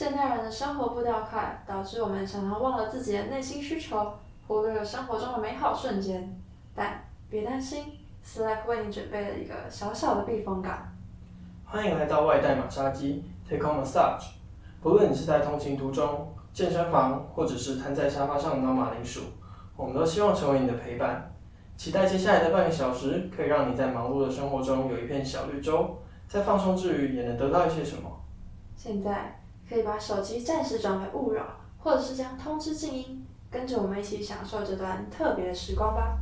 现代人的生活步调快，导致我们常常忘了自己的内心需求，忽略了生活中的美好瞬间。但别担心，Slack 为你准备了一个小小的避风港。欢迎来到外带马杀鸡 Take on Massage。不论你是在通勤途中、健身房，或者是瘫在沙发上挠马铃薯，我们都希望成为你的陪伴。期待接下来的半个小时，可以让你在忙碌的生活中有一片小绿洲，在放松之余也能得到一些什么。现在。可以把手机暂时转为勿扰，或者是将通知静音，跟着我们一起享受这段特别的时光吧。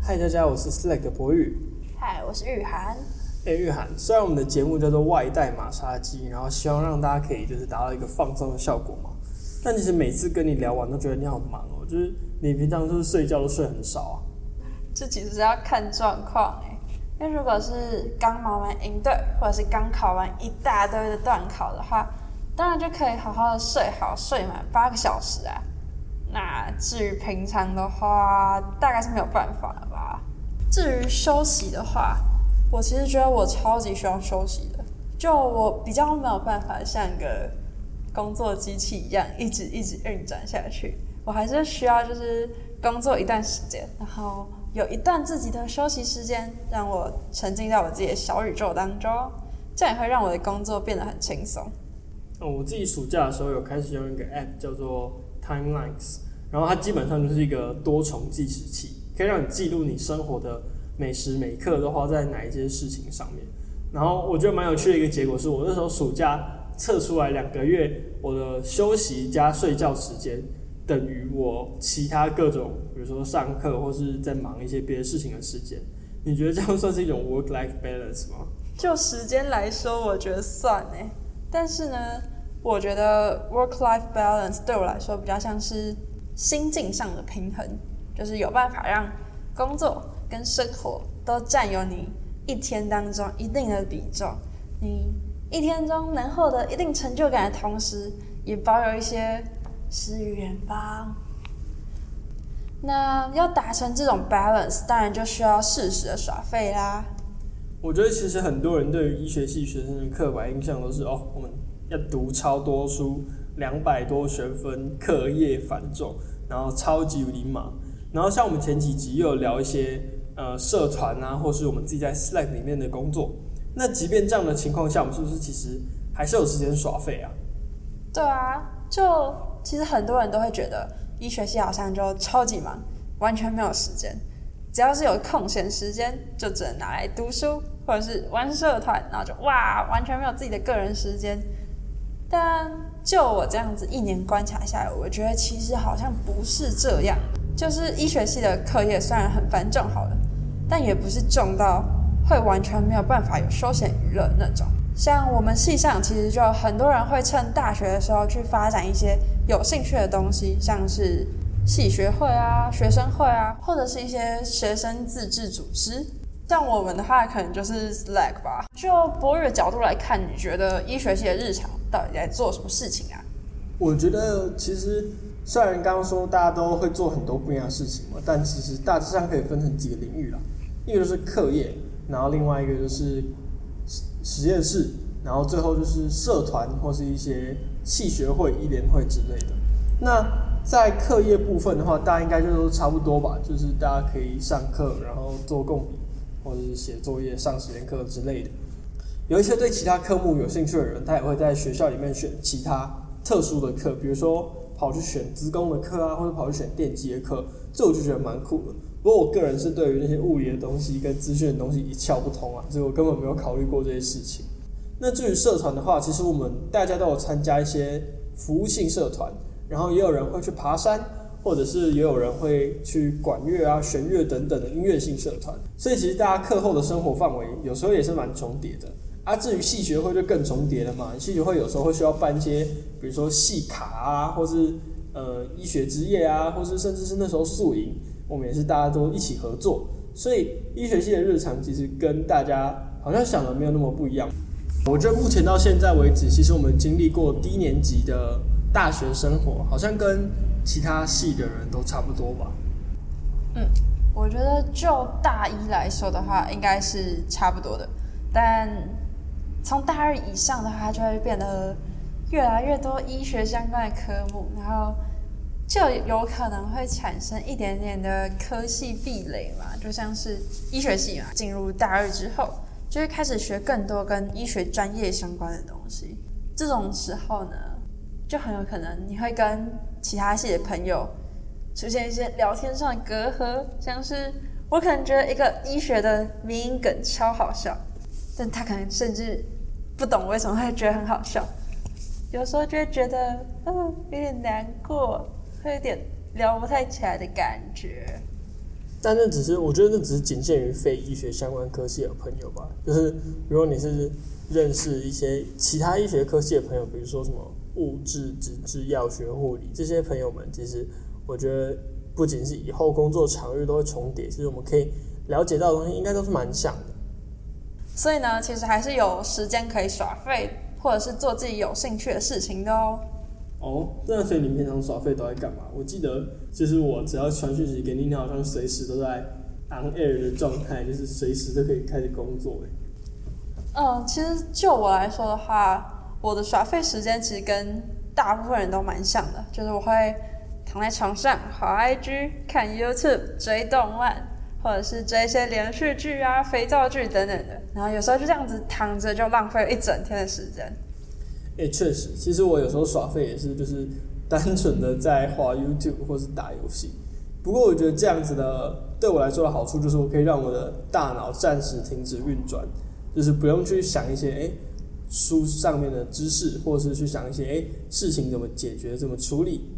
嗨，大家，我是 Slack 的博宇。嗨，我是玉涵。哎，玉涵，虽然我们的节目叫做外带马杀鸡，然后希望让大家可以就是达到一个放松的效果嘛，但其实每次跟你聊完都觉得你好忙哦，就是你平常就是睡觉都睡很少啊。这其实是要看状况哎，因为如果是刚忙完营队，或者是刚考完一大堆的段考的话，当然就可以好好的睡好，睡满八个小时啊。那至于平常的话，大概是没有办法了吧。至于休息的话，我其实觉得我超级需要休息的，就我比较没有办法像个工作机器一样，一直一直运转下去。我还是需要就是工作一段时间，然后。有一段自己的休息时间，让我沉浸在我自己的小宇宙当中，这样也会让我的工作变得很轻松。哦，我自己暑假的时候有开始用一个 App 叫做 Timelines，然后它基本上就是一个多重计时器，可以让你记录你生活的每时每刻都花在哪一件事情上面。然后我觉得蛮有趣的一个结果是，我那时候暑假测出来两个月我的休息加睡觉时间。等于我其他各种，比如说上课或是在忙一些别的事情的时间，你觉得这样算是一种 work-life balance 吗？就时间来说，我觉得算诶。但是呢，我觉得 work-life balance 对我来说比较像是心境上的平衡，就是有办法让工作跟生活都占有你一天当中一定的比重，你一天中能获得一定成就感的同时，也保有一些。诗与远方。那要达成这种 balance，当然就需要适时的耍废啦。我觉得其实很多人对于医学系学生的刻板印象都是哦，我们要读超多书，两百多学分，课业繁重，然后超级无敌忙。然后像我们前几集又有聊一些呃社团啊，或是我们自己在 Slack 里面的工作。那即便这样的情况下，我们是不是其实还是有时间耍废啊？对啊，就。其实很多人都会觉得医学系好像就超级忙，完全没有时间。只要是有空闲时间，就只能拿来读书或者是玩社团，然后就哇，完全没有自己的个人时间。但就我这样子一年观察下来，我觉得其实好像不是这样。就是医学系的课业虽然很繁重，好了，但也不是重到会完全没有办法有休闲娱乐那种。像我们系上，其实就很多人会趁大学的时候去发展一些有兴趣的东西，像是系学会啊、学生会啊，或者是一些学生自治组织。像我们的话，可能就是 Slack 吧。就博宇的角度来看，你觉得医学系的日常到底在做什么事情啊？我觉得其实虽然刚刚说大家都会做很多不一样的事情嘛，但其实大致上可以分成几个领域啦。一个就是课业，然后另外一个就是。实验室，然后最后就是社团或是一些系学会、医联会之类的。那在课业部分的话，大家应该就都差不多吧，就是大家可以上课，然后做共笔，或者是写作业、上实验课之类的。有一些对其他科目有兴趣的人，他也会在学校里面选其他特殊的课，比如说跑去选资工的课啊，或者跑去选电机的课，这我就觉得蛮酷的。不过我个人是对于那些物理的东西跟资讯的东西一窍不通啊，所以我根本没有考虑过这些事情。那至于社团的话，其实我们大家都有参加一些服务性社团，然后也有人会去爬山，或者是也有人会去管乐啊、弦乐等等的音乐性社团。所以其实大家课后的生活范围有时候也是蛮重叠的。啊，至于系学会就更重叠了嘛，系学会有时候会需要办一些，比如说系卡啊，或是呃医学之夜啊，或是甚至是那时候宿营。我们也是大家都一起合作，所以医学系的日常其实跟大家好像想的没有那么不一样。我觉得目前到现在为止，其实我们经历过低年级的大学生活，好像跟其他系的人都差不多吧。嗯，我觉得就大一来说的话，应该是差不多的，但从大二以上的话，就会变得越来越多医学相关的科目，然后就有可能会产生一点点的科系壁垒嘛，就像是医学系嘛，进入大二之后，就会开始学更多跟医学专业相关的东西。这种时候呢，就很有可能你会跟其他系的朋友出现一些聊天上的隔阂，像是我可能觉得一个医学的名梗超好笑，但他可能甚至不懂为什么会觉得很好笑，有时候就会觉得嗯有点难过，会有点聊不太起来的感觉。但那只是，我觉得那只是仅限于非医学相关科系的朋友吧。就是如果你是认识一些其他医学科系的朋友，比如说什么物质、纸质、药学、护理这些朋友们，其实我觉得不仅是以后工作场域都会重叠，其实我们可以了解到的东西应该都是蛮像的。所以呢，其实还是有时间可以耍废，或者是做自己有兴趣的事情的哦。哦，那所以你平常耍废都在干嘛？我记得就是我只要传讯息给你，你好像随时都在 on air 的状态，就是随时都可以开始工作。嗯，其实就我来说的话，我的耍废时间其实跟大部分人都蛮像的，就是我会躺在床上滑 IG、看 YouTube、追动漫，或者是追一些连续剧啊、肥皂剧等等的。然后有时候就这样子躺着，就浪费了一整天的时间。哎，确实，其实我有时候耍废也是，就是单纯的在画 YouTube 或是打游戏。不过我觉得这样子的对我来说的好处，就是我可以让我的大脑暂时停止运转，就是不用去想一些哎书上面的知识，或是去想一些哎事情怎么解决、怎么处理。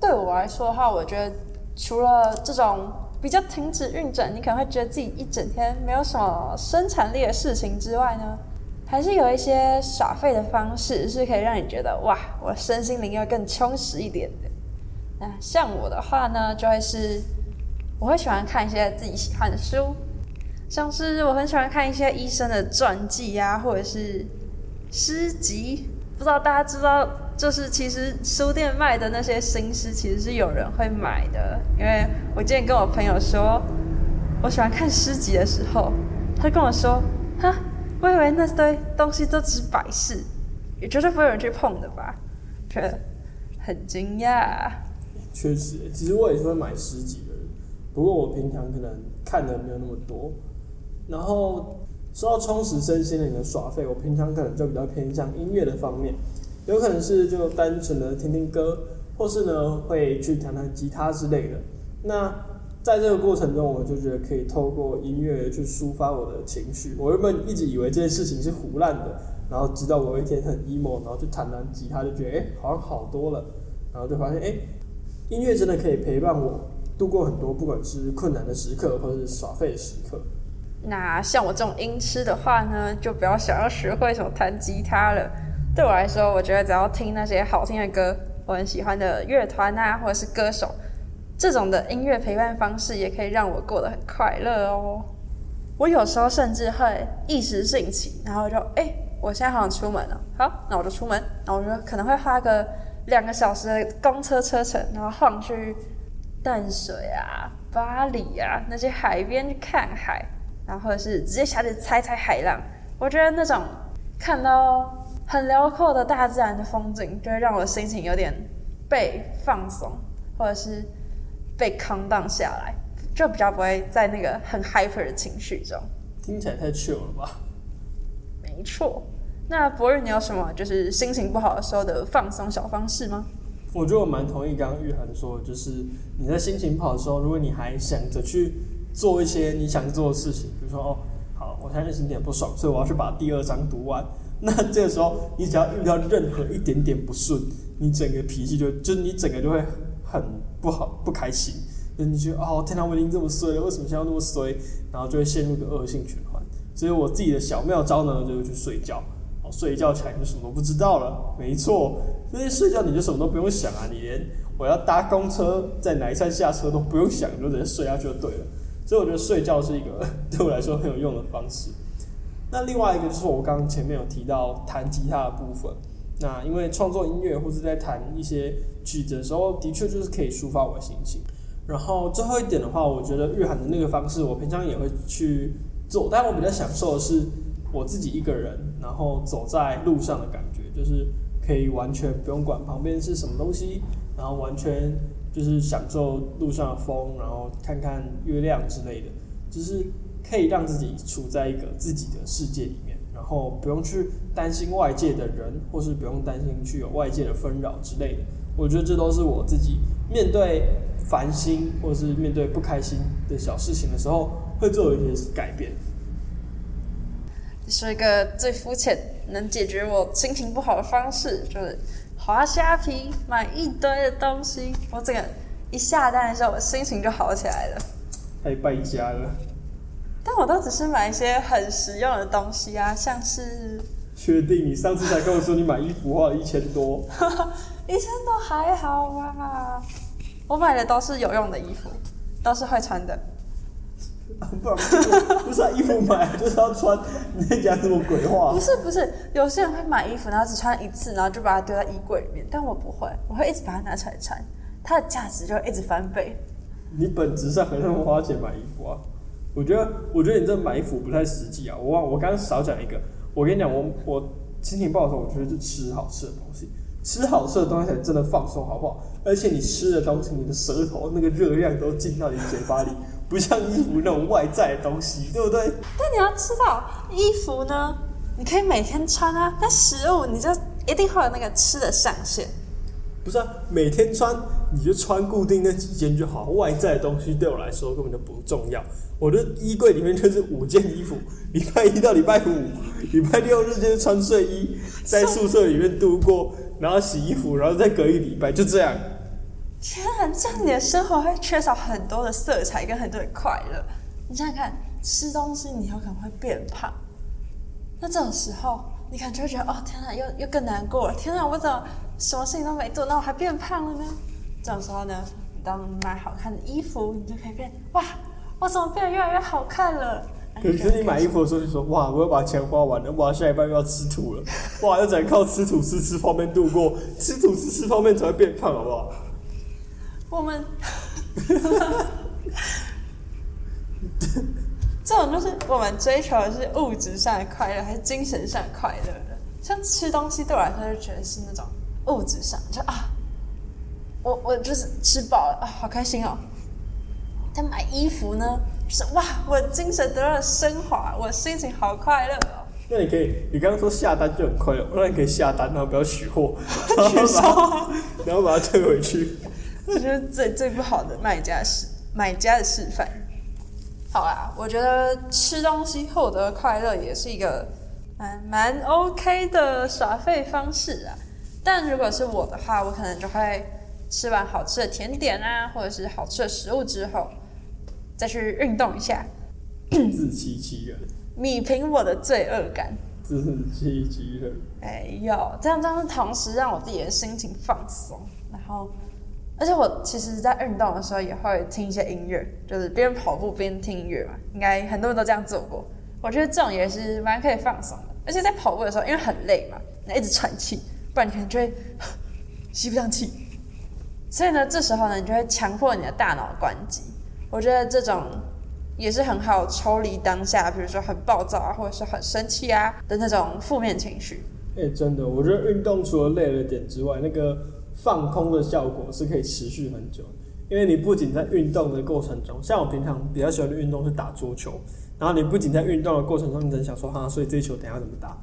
对我来说的话，我觉得除了这种比较停止运转，你可能会觉得自己一整天没有什么生产力的事情之外呢。还是有一些耍废的方式，是可以让你觉得哇，我身心灵要更充实一点的。那像我的话呢，就会是我会喜欢看一些自己喜欢的书，像是我很喜欢看一些医生的传记啊，或者是诗集。不知道大家知道，就是其实书店卖的那些新诗，其实是有人会买的。因为我之前跟我朋友说，我喜欢看诗集的时候，他跟我说，哈。我以为那堆东西都只是摆饰，也绝对不会有人去碰的吧？觉得很惊讶。确实，其实我也是会买诗集的，不过我平常可能看的没有那么多。然后说到充实身心灵的耍费，我平常可能就比较偏向音乐的方面，有可能是就单纯的听听歌，或是呢会去弹弹吉他之类的。那在这个过程中，我就觉得可以透过音乐去抒发我的情绪。我原本一直以为这件事情是胡乱的，然后直到我一天很 emo，然后就弹弹吉他，就觉得哎，好像好多了。然后就发现哎，音乐真的可以陪伴我度过很多，不管是困难的时刻，或者是耍废的时刻。那像我这种音痴的话呢，就不要想要学会什么弹吉他了。对我来说，我觉得只要听那些好听的歌，我很喜欢的乐团啊，或者是歌手。这种的音乐陪伴方式也可以让我过得很快乐哦。我有时候甚至会一时兴起，然后就哎，我现在好想出门了，好，那我就出门。然后我就可能会花个两个小时的公车车程，然后晃去淡水啊、巴黎啊那些海边去看海，然后或者是直接下去踩踩海浪。我觉得那种看到很辽阔的大自然的风景，就会让我心情有点被放松，或者是。被扛荡下来，就比较不会在那个很 hyper 的情绪中。听起来太 chill 了吧？没错。那博瑞，你有什么就是心情不好的时候的放松小方式吗？我觉得我蛮同意刚刚玉涵说，就是你在心情不好的时候，如果你还想着去做一些你想做的事情，比如说哦，好，我现在心情不爽，所以我要去把第二章读完。那这个时候，你只要遇到任何一点点不顺，你整个脾气就就是你整个就会。很不好，不开心，就你觉得哦，天哪，我已经这么衰了，为什么现在那么衰？然后就会陷入一个恶性循环。所以我自己的小妙招呢，就是去睡觉。哦，睡一觉起来就什么都不知道了。没错，因为睡觉你就什么都不用想啊，你连我要搭公车在哪一站下车都不用想，你就直接睡下去就对了。所以我觉得睡觉是一个 对我来说很有用的方式。那另外一个就是我刚刚前面有提到弹吉他的部分。那因为创作音乐或者在弹一些曲子的时候，的确就是可以抒发我的心情。然后最后一点的话，我觉得日韩的那个方式，我平常也会去做，但我比较享受的是我自己一个人，然后走在路上的感觉，就是可以完全不用管旁边是什么东西，然后完全就是享受路上的风，然后看看月亮之类的，就是可以让自己处在一个自己的世界里，后不用去担心外界的人，或是不用担心去有外界的纷扰之类的。我觉得这都是我自己面对烦心或是面对不开心的小事情的时候会做的一些改变。说一个最肤浅能解决我心情不好的方式，就是滑虾皮买一堆的东西。我这个一下单的时候，我心情就好起来了。太败家了！但我都只是买一些很实用的东西啊，像是……确定？你上次才跟我说你买衣服花了一千多，一千多还好吧？我买的都是有用的衣服，都是会穿的。不然不是衣服买就是要穿，你在讲什么鬼话？不是不是，有些人会买衣服，然后只穿一次，然后就把它丢在衣柜里面。但我不会，我会一直把它拿出来穿，它的价值就会一直翻倍。你本质上很那么花钱买衣服啊？我觉得，我觉得你这买衣服不太实际啊！我忘，我刚刚少讲一个。我跟你讲，我我心情不好的时候，我觉得就吃好吃的东西，吃好吃的东西才真的放松，好不好？而且你吃的东西，你的舌头那个热量都进到你嘴巴里。不像衣服那种外在的东西，对不对？但你要知道，衣服呢，你可以每天穿啊。但食物，你就一定会有那个吃的上限。不是啊，每天穿你就穿固定那几件就好。外在的东西对我来说根本就不重要。我的衣柜里面就是五件衣服，礼拜一到礼拜五，礼拜六日就是穿睡衣，在宿舍里面度过，然后洗衣服，然后再隔一礼拜，就这样。天啊，这样你的生活会缺少很多的色彩跟很多的快乐。你想想看，吃东西你有可能会变胖，那这种时候你可能就会觉得，哦，天哪，又又更难过了。天哪，我怎么什么事情都没做，那我还变胖了呢？这种时候呢，当你买好看的衣服，你就可以变，哇，我怎么变得越来越好看了？可是你买衣服的时候就说，哇，我要把钱花完了，哇，下一半又要吃土了，哇，要只能靠吃土吃吃泡面度过，吃土吃吃泡面才会变胖，好不好？我们，这种就是我们追求的是物质上的快乐，还是精神上的快乐的？像吃东西对我来说，就觉得是那种物质上，就啊，我我就是吃饱了啊，好开心哦。但买衣服呢，是哇，我精神得到了升华，我心情好快乐哦。那你可以，你刚刚说下单就很快乐，那你可以下单，然后不要取货，取收，然后把它退回去。这就是最最不好的卖家示买家的示范。好啦，我觉得吃东西获得快乐也是一个蛮蛮 OK 的耍废方式啊。但如果是我的话，我可能就会吃完好吃的甜点啊，或者是好吃的食物之后，再去运动一下，自欺欺人，米平我的罪恶感。自欺欺人。哎呦，这样这样同时让我自己的心情放松，然后。而且我其实，在运动的时候也会听一些音乐，就是边跑步边听音乐嘛。应该很多人都这样做过。我觉得这种也是蛮可以放松的。而且在跑步的时候，因为很累嘛，那一直喘气，不然你可能就会吸不上气。所以呢，这时候呢，你就会强迫你的大脑关机。我觉得这种也是很好抽离当下，比如说很暴躁啊，或者是很生气啊的那种负面情绪。哎，真的，我觉得运动除了累了点之外，那个。放空的效果是可以持续很久，因为你不仅在运动的过程中，像我平常比较喜欢的运动是打桌球，然后你不仅在运动的过程中，你能想说哈，所以这球等下怎么打？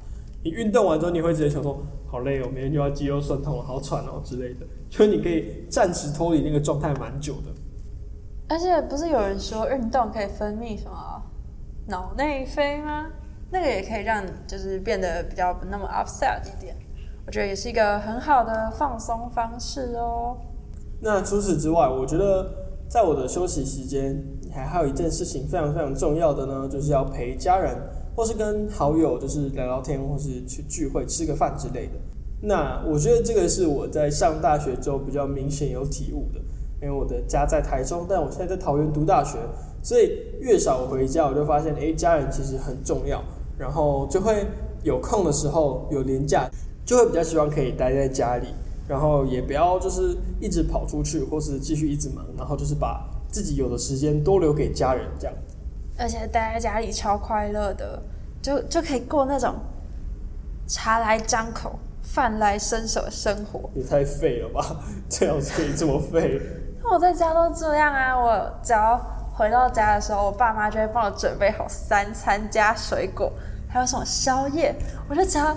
你运动完之后，你会直接想说，好累哦，明天又要肌肉酸痛了，好喘哦之类的，所以你可以暂时脱离那个状态蛮久的。而且不是有人说运动可以分泌什么脑内啡吗？那个也可以让你就是变得比较不那么 upset 一点。我觉得也是一个很好的放松方式哦。那除此之外，我觉得在我的休息时间，还还有一件事情非常非常重要的呢，就是要陪家人，或是跟好友，就是聊聊天，或是去聚会吃个饭之类的。那我觉得这个是我在上大学之后比较明显有体悟的，因为我的家在台中，但我现在在桃园读大学，所以越少回家，我就发现，哎，家人其实很重要，然后就会有空的时候有年假。就会比较希望可以待在家里，然后也不要就是一直跑出去，或是继续一直忙，然后就是把自己有的时间多留给家人，这样。而且待在家里超快乐的，就就可以过那种茶来张口、饭来伸手的生活。也太废了吧！这样子可以这么废？那我在家都这样啊，我只要回到家的时候，我爸妈就会帮我准备好三餐加水果，还有什么宵夜，我就只要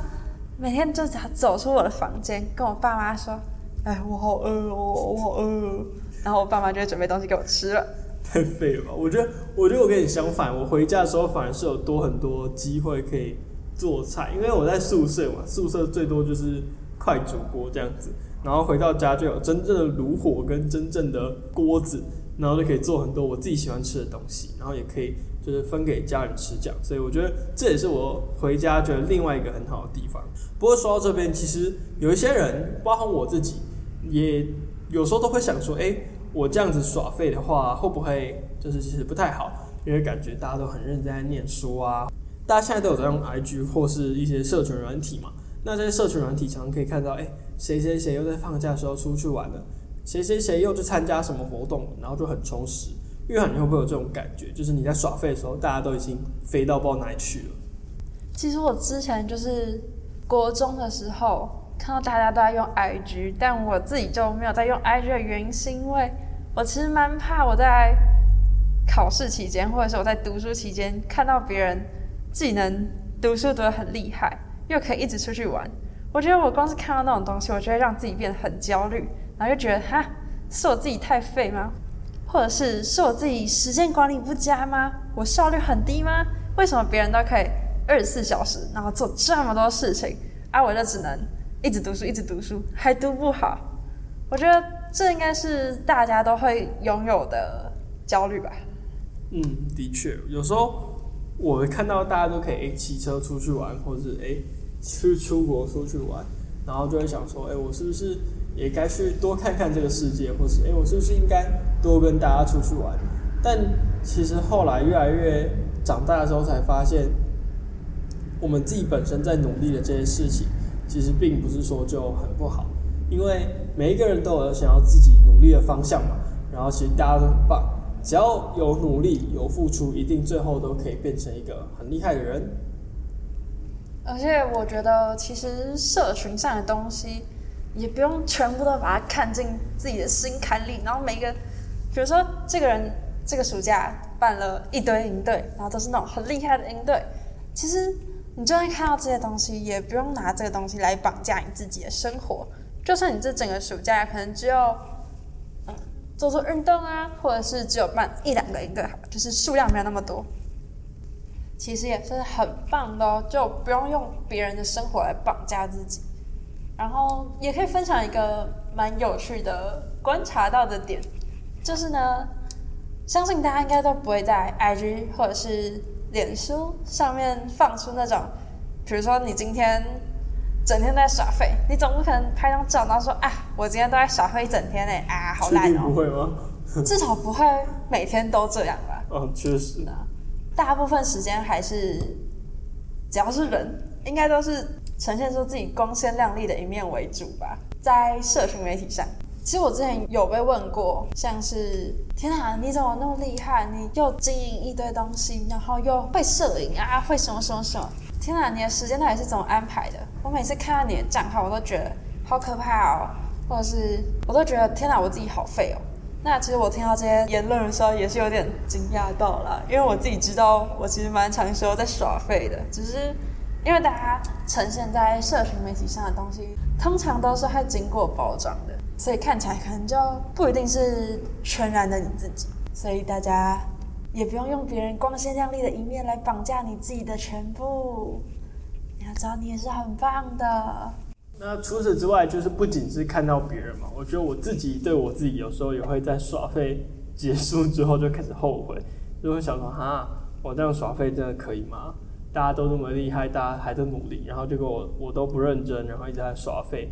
每天就只要走出我的房间，跟我爸妈说：“哎，我好饿哦，我好饿哦。”然后我爸妈就会准备东西给我吃了。太废了吧！我觉得，我觉得我跟你相反，我回家的时候反而是有多很多机会可以做菜，因为我在宿舍嘛，宿舍最多就是快煮锅这样子，然后回到家就有真正的炉火跟真正的锅子，然后就可以做很多我自己喜欢吃的东西，然后也可以就是分给家人吃这样，所以我觉得这也是我回家觉得另外一个很好的地方。不过说到这边，其实有一些人，包括我自己，也有时候都会想说，哎。我这样子耍废的话，会不会就是其实不太好？因为感觉大家都很认真在念书啊，大家现在都有在用 IG 或是一些社群软体嘛。那这些社群软体常常可以看到，哎，谁谁谁又在放假的时候出去玩了，谁谁谁又去参加什么活动，然后就很充实。约翰，你会不会有这种感觉？就是你在耍废的时候，大家都已经飞到不知道哪里去了。其实我之前就是国中的时候。看到大家都在用 IG，但我自己就没有在用 IG 的原因，是因为我其实蛮怕我在考试期间，或者是我在读书期间，看到别人既能读书读得很厉害，又可以一直出去玩。我觉得我光是看到那种东西，我就会让自己变得很焦虑，然后就觉得哈，是我自己太废吗？或者是是我自己时间管理不佳吗？我效率很低吗？为什么别人都可以二十四小时，然后做这么多事情，而我就只能？一直读书，一直读书，还读不好，我觉得这应该是大家都会拥有的焦虑吧。嗯，的确，有时候我看到大家都可以骑车出去玩，或者是诶去出国出去玩，然后就会想说，诶，我是不是也该去多看看这个世界，或是诶，我是不是应该多跟大家出去玩？但其实后来越来越长大的时候，才发现我们自己本身在努力的这些事情。其实并不是说就很不好，因为每一个人都有想要自己努力的方向嘛。然后其实大家都很棒，只要有努力、有付出，一定最后都可以变成一个很厉害的人。而且我觉得，其实社群上的东西也不用全部都把它看进自己的心坎里。然后每一个，比如说这个人这个暑假办了一堆营队，然后都是那种很厉害的营队，其实。你就算看到这些东西，也不用拿这个东西来绑架你自己的生活。就算你这整个暑假可能只有嗯做做运动啊，或者是只有办一两个一个，就是数量没有那么多，其实也是很棒的哦。就不用用别人的生活来绑架自己。然后也可以分享一个蛮有趣的观察到的点，就是呢，相信大家应该都不会在 IG 或者是。脸书上面放出那种，比如说你今天整天都在耍废，你总不可能拍张照然后说啊，我今天都在耍废一整天呢，啊，好烂哦。不会吗？至少不会每天都这样吧。嗯，确实。大部分时间还是，只要是人，应该都是呈现出自己光鲜亮丽的一面为主吧，在社群媒体上。其实我之前有被问过，像是天哪，你怎么那么厉害？你又经营一堆东西，然后又会摄影啊，会什么什么什么？天哪，你的时间到底是怎么安排的？我每次看到你的账号，我都觉得好可怕哦，或者是我都觉得天哪，我自己好废哦。那其实我听到这些言论的时候，也是有点惊讶到了，因为我自己知道，我其实蛮长时候在耍废的，只是因为大家呈现在社群媒体上的东西，通常都是会经过包装的。所以看起来可能就不一定是全然的你自己，所以大家也不用用别人光鲜亮丽的一面来绑架你自己的全部。你要知道，你也是很棒的。那除此之外，就是不仅是看到别人嘛，我觉得我自己对我自己有时候也会在耍废结束之后就开始后悔，就会想说：哈，我这样耍废真的可以吗？大家都那么厉害，大家还在努力，然后结果我我都不认真，然后一直在耍废。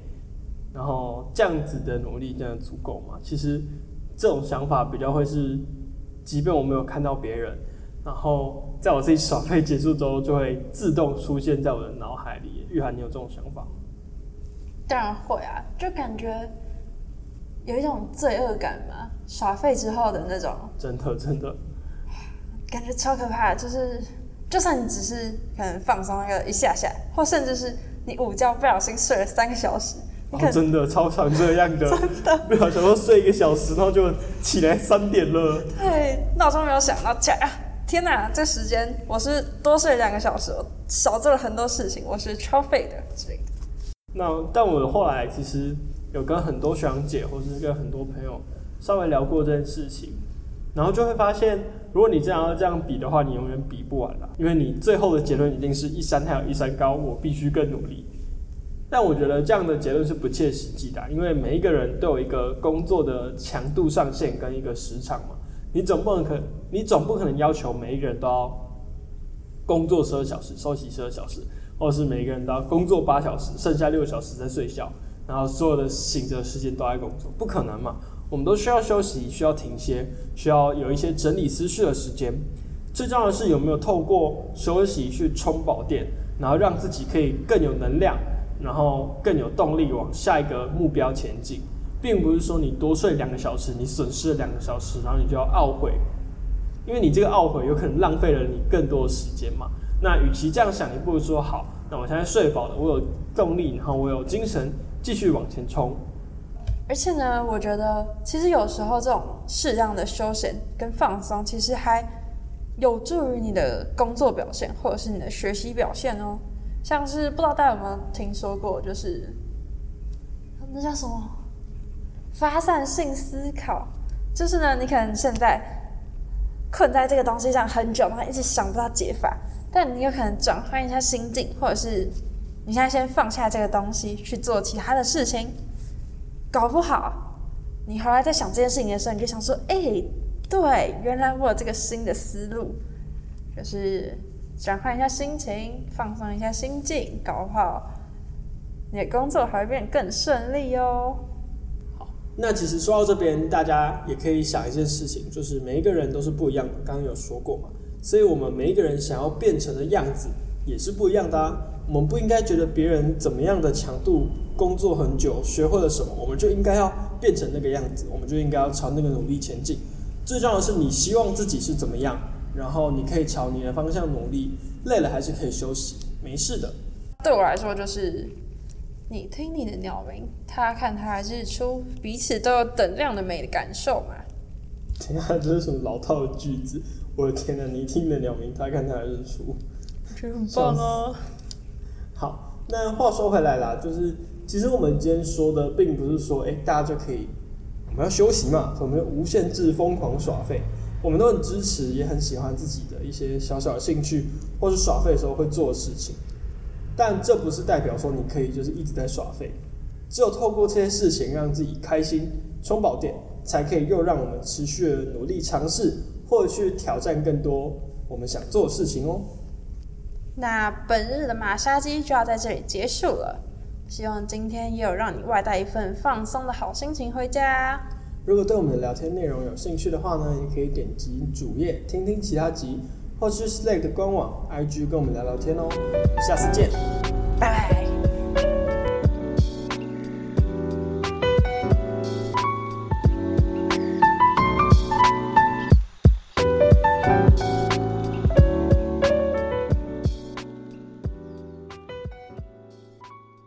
然后这样子的努力真的足够吗？其实这种想法比较会是，即便我没有看到别人，然后在我自己耍废结束之后，就会自动出现在我的脑海里。玉涵，你有这种想法吗？当然会啊，就感觉有一种罪恶感嘛，耍废之后的那种真的真的，感觉超可怕的，就是就算你只是可能放松那个一下下，或甚至是你午觉不小心睡了三个小时，哦真的超常这样的，真的没有想说睡一个小时，然后就起来三点了。对闹钟没有响到起来啊！天哪，这时间我是多睡两个小时，我少做了很多事情，我是超废的之类的。那但我后来其实有跟很多学长姐，或是跟很多朋友稍微聊过这件事情，然后就会发现，如果你这样要这样比的话，你永远比不完了，因为你最后的结论一定是一山还有一山高，我必须更努力。但我觉得这样的结论是不切实际的，因为每一个人都有一个工作的强度上限跟一个时长嘛，你总不能可，你总不可能要求每一个人都要工作十二小时，休息十二小时，或是每一个人都要工作八小时，剩下六小时在睡觉，然后所有的醒着时间都在工作，不可能嘛？我们都需要休息，需要停歇，需要有一些整理思绪的时间。最重要的是有没有透过休息去充饱电，然后让自己可以更有能量，然后更有动力往下一个目标前进，并不是说你多睡两个小时，你损失了两个小时，然后你就要懊悔，因为你这个懊悔有可能浪费了你更多的时间嘛。那与其这样想，你不如说好，那我现在睡饱了，我有动力，然后我有精神继续往前冲。而且呢，我觉得其实有时候这种适当的休闲跟放松，其实还有助于你的工作表现或者是你的学习表现哦。像是不知道大家有没有听说过，就是那叫什么？发散性思考，就是呢，你可能现在困在这个东西上很久，然后一直想不到解法，但你有可能转换一下心境，或者是你现在先放下这个东西去做其他的事情。搞不好，你后来在想这件事情的时候，你就想说：“哎、对，原来我有这个新的思路，就是转换一下心情，放松一下心境，搞不好你的工作还会变更顺利哦。好那其实说到这边，大家也可以想一件事情，就是每一个人都是不一样的，刚刚有说过嘛，所以我们每一个人想要变成的样子也是不一样的啊。我们不应该觉得别人怎么样的强度工作很久，学会了什么，我们就应该要变成那个样子，我们就应该要朝那个努力前进。最重要的是，你希望自己是怎么样，然后你可以朝你的方向努力，累了还是可以休息，没事的。对我来说，就是你听你的鸟鸣，他看他的日出，彼此都有等量的美的感受嘛。天啊，这是什么老套的句子？我的天哪！你听你的鸟鸣，他看他的日出。觉得很棒哦。好，那话说回来啦，就是其实我们今天说的，并不是说，哎、大家就可以，我们要休息嘛，我们就无限制疯狂耍废。我们都很支持，也很喜欢自己的一些小小的兴趣，或是耍废的时候会做的事情。但这不是代表说你可以就是一直在耍废，只有透过这些事情让自己开心、充饱电，才可以又让我们持续的努力尝试，或者去挑战更多我们想做的事情哦。那本日的马杀鸡就要在这里结束了，希望今天也有让你外带一份放松的好心情回家。如果对我们的聊天内容有兴趣的话呢，也可以点击主页听听其他集，或是 Slack 的官网、IG 跟我们聊聊天哦。下次见。拜拜。